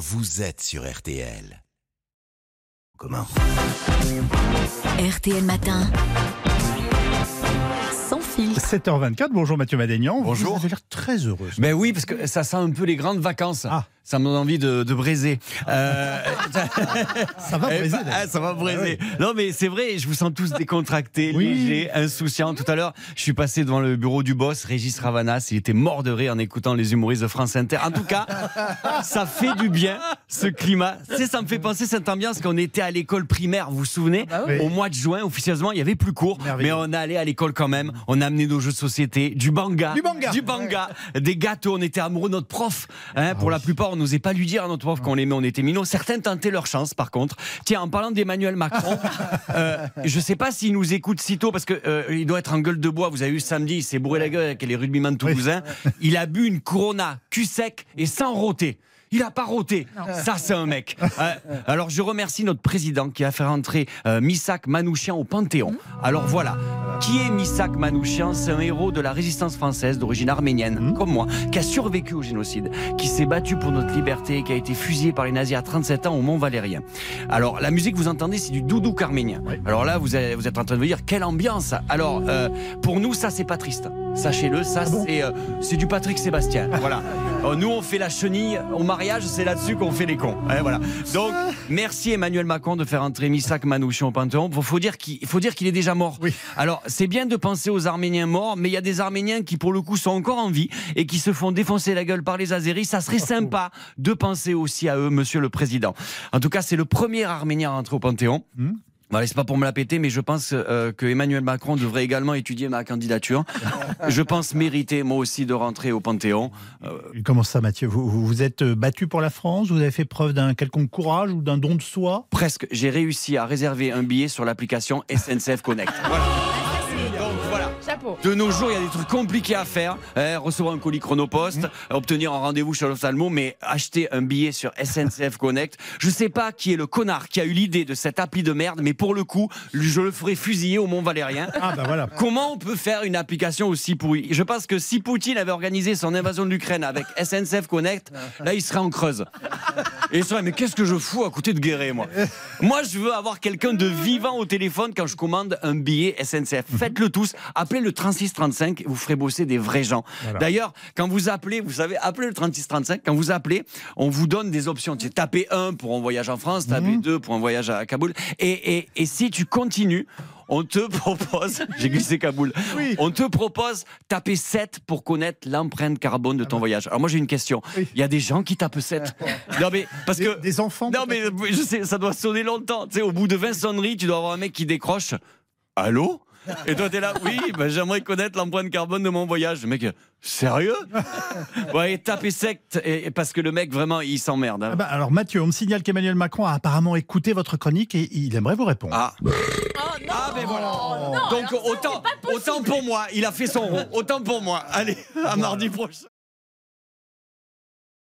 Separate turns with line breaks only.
vous êtes sur RTL. Comment?
RTL Matin. Sans fil.
7h24, bonjour Mathieu Madénian.
Bonjour.
Vous avez l'air très heureuse.
Ben oui, parce que ça sent un peu les grandes vacances.
Ah.
Ça me donne envie de, de braiser. Euh,
Ça va
eh
braiser,
ah, ça va braiser. Non, mais c'est vrai, je vous sens tous décontractés,
Oui.
légers, insouciants. Tout à l'heure, je suis passé devant le bureau du boss, Régis Ravanas. Il était mort de rire en écoutant les humoristes de France Inter. En tout cas, ça fait du bien, ce climat. Tu sais, ça me fait penser cette ambiance qu'on était à l'école primaire, vous vous souvenez
oui.
Au mois de juin, officieusement, il y avait plus cours. Mais on allait à l'école quand même. On a amené nos jeux de société, du banga.
Du banga.
Du banga. Des gâteaux. On était amoureux de notre prof. Hein, pour la plupart, on n'osait pas lui dire à notre prof qu'on l'aimait, on était minots. Certains tentaient leur chance, par contre. Tiens, en parlant d'Emmanuel Macron, euh, je ne sais pas s'il nous écoute si tôt, parce qu'il il doit être en gueule de bois. Vous avez vu samedi, il s'est bourré la gueule avec les rugbyman toulousains. Il a bu une Corona, cul sec et sans rôter. Il a pas roté. Ça, c'est un mec. Euh, alors, je remercie notre président qui a fait rentrer euh, Missak Manouchian au Panthéon. Alors voilà. Qui est Missak Manouchian? C'est un héros de la résistance française d'origine arménienne, comme moi, qui a survécu au génocide, qui s'est battu pour notre liberté, qui a été fusillé par les nazis à 37 ans au Mont Valérien. Alors, la musique, vous entendez, c'est du doudouk arménien. Alors là, vous êtes, vous êtes en train de me dire, quelle ambiance Alors, euh, pour nous, ça, c'est pas triste. Sachez-le, ça, c'est euh, c'est du Patrick Sébastien. Voilà. Euh, nous, on fait la chenille au mariage, c'est là-dessus qu'on fait les cons. Hein, voilà. Donc, merci Emmanuel Macron de faire entrer Missak Manouchian au Panthéon. Il faut dire qu'il faut dire qu'il est déjà mort.
Oui.
Alors, c'est bien de penser aux Arméniens morts, mais il y a des Arméniens qui, pour le coup, sont encore en vie et qui se font défoncer la gueule par les Azéris. Ça serait sympa de penser aussi à eux, Monsieur le Président. En tout cas, c'est le premier Arménien à entrer au Panthéon.
Hmm.
Voilà, c'est pas pour me la péter, mais je pense euh, que Emmanuel Macron devrait également étudier ma candidature. je pense mériter moi aussi de rentrer au Panthéon. Euh,
Comment ça, Mathieu vous, vous vous êtes euh, battu pour la France? Vous avez fait preuve d'un quelconque courage ou d'un don de soi?
Presque, j'ai réussi à réserver un billet sur l'application SNCF Connect. Voilà.
Chapeau.
De nos jours, il y a des trucs compliqués à faire. hein, recevoir un colis chronopost, obtenir un rendez-vous chez l'ophtalmo, mais acheter un billet sur SNCF Connect. Je sais pas qui est le connard qui a eu l'idée de cette appli de merde, mais pour le coup, je le ferai fusiller au Mont Valérien.
Ah bah voilà.
Comment on peut faire une application aussi pourrie? Je pense que si Poutine avait organisé son invasion de l'Ukraine avec SNCF Connect, là il serait en creuse. Et il serait mais qu'est-ce que je fous à côté de Guéret moi? Moi je veux avoir quelqu'un de vivant au téléphone quand je commande un billet SNCF. Faites-le tous, appelez le 3635, vous ferez bosser des vrais gens.
Voilà.
D'ailleurs, quand vous appelez, vous savez, appelez le 3635, quand vous appelez, on vous donne des options. Tu sais, tapez 1 pour un voyage en France, tapez 2 pour un voyage à Kaboul. Et, et, et si tu continues, on te propose, j'ai glissé Kaboul,
Oui.
on te propose taper 7 pour connaître l'empreinte carbone de ton voyage. Alors moi j'ai une question,
Oui.
il y a des gens qui tapent 7 Non mais parce
Des,
que...
des enfants
Non mais je sais, ça doit sonner longtemps. Tu sais, au bout de 20 sonneries, tu dois avoir un mec qui décroche. Allô? Et toi, t'es là, oui, ben, j'aimerais connaître l'empreinte carbone de mon voyage. Le mec, sérieux? Ouais, taper sec, et, et parce que le mec, vraiment, il s'emmerde. hein.
Ah bah, alors Mathieu, on me signale qu'Emmanuel Macron a apparemment écouté votre chronique et il aimerait vous répondre.
Ah,
Oh non.
ah ben voilà.
non,
Donc
alors ça,
autant,
c'est pas possible.
autant pour moi, il a fait son rond. Autant pour moi. Allez, à mardi prochain.